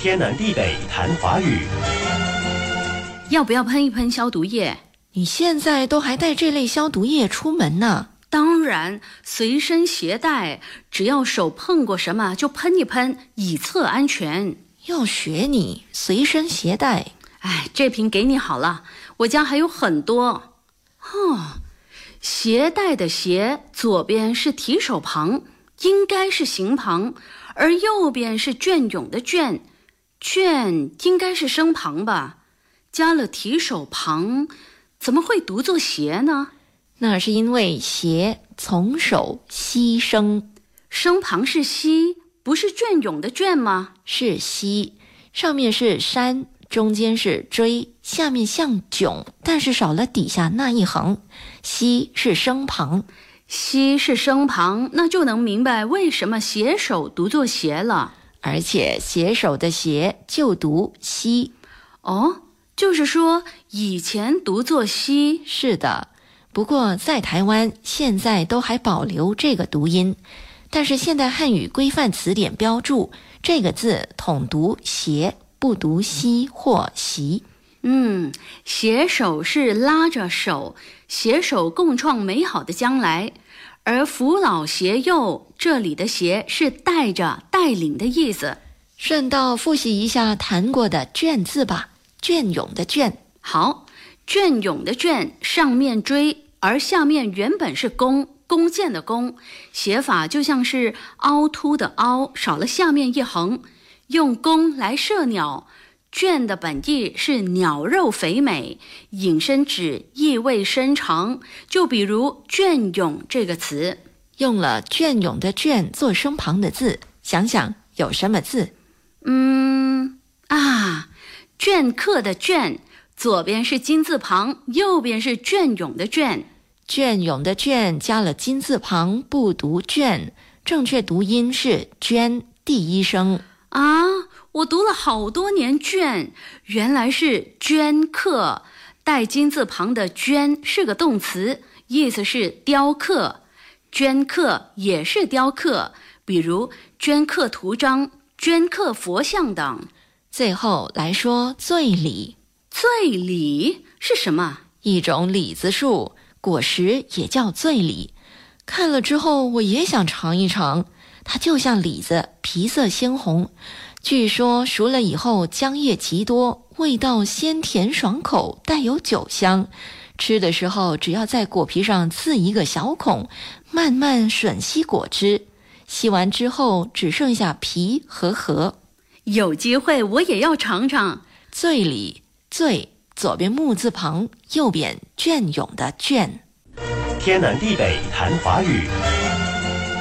天南地北谈华语。要不要喷一喷消毒液？你现在都还带这类消毒液出门呢？当然，随身携带，只要手碰过什么就喷一喷，以测安全。要学你随身携带。哎，这瓶给你好了，我家还有很多。哦，携带的携左边是提手旁，应该是行旁，而右边是隽永的隽，隽应该是声旁吧？加了提手旁，怎么会读作斜呢？那是因为携从手牺牲，声旁是西，不是隽永的隽吗？是西，上面是山，中间是追，下面像囧，但是少了底下那一横。西是声旁，西是声旁，那就能明白为什么携手读作携了。而且携手的携就读西。哦。就是说，以前读作“西”是的，不过在台湾现在都还保留这个读音。但是现代汉语规范词典标注这个字统读“携”，不读“西”或“习”。嗯，携手是拉着手，携手共创美好的将来。而扶老携幼，这里的“携”是带着、带领的意思。顺道复习一下谈过的“卷”字吧。隽永的隽，好，隽永的隽，上面锥，而下面原本是弓，弓箭的弓，写法就像是凹凸的凹，少了下面一横，用弓来射鸟。隽的本意是鸟肉肥美，引申指意味深长。就比如隽永这个词，用了隽永的隽做声旁的字，想想有什么字？嗯啊。镌刻的镌，左边是金字旁，右边是隽永的隽。隽永的隽加了金字旁，不读隽，正确读音是娟，第一声。啊，我读了好多年隽，原来是镌刻，带金字旁的镌是个动词，意思是雕刻。镌刻也是雕刻，比如镌刻图章、镌刻佛像等。最后来说醉李，醉李是什么？一种李子树，果实也叫醉李。看了之后，我也想尝一尝。它就像李子，皮色鲜红，据说熟了以后浆液极多，味道鲜甜爽口，带有酒香。吃的时候，只要在果皮上刺一个小孔，慢慢吮吸果汁。吸完之后，只剩下皮和核。有机会我也要尝尝醉里醉，左边木字旁，右边隽永的隽。天南地北谈华语。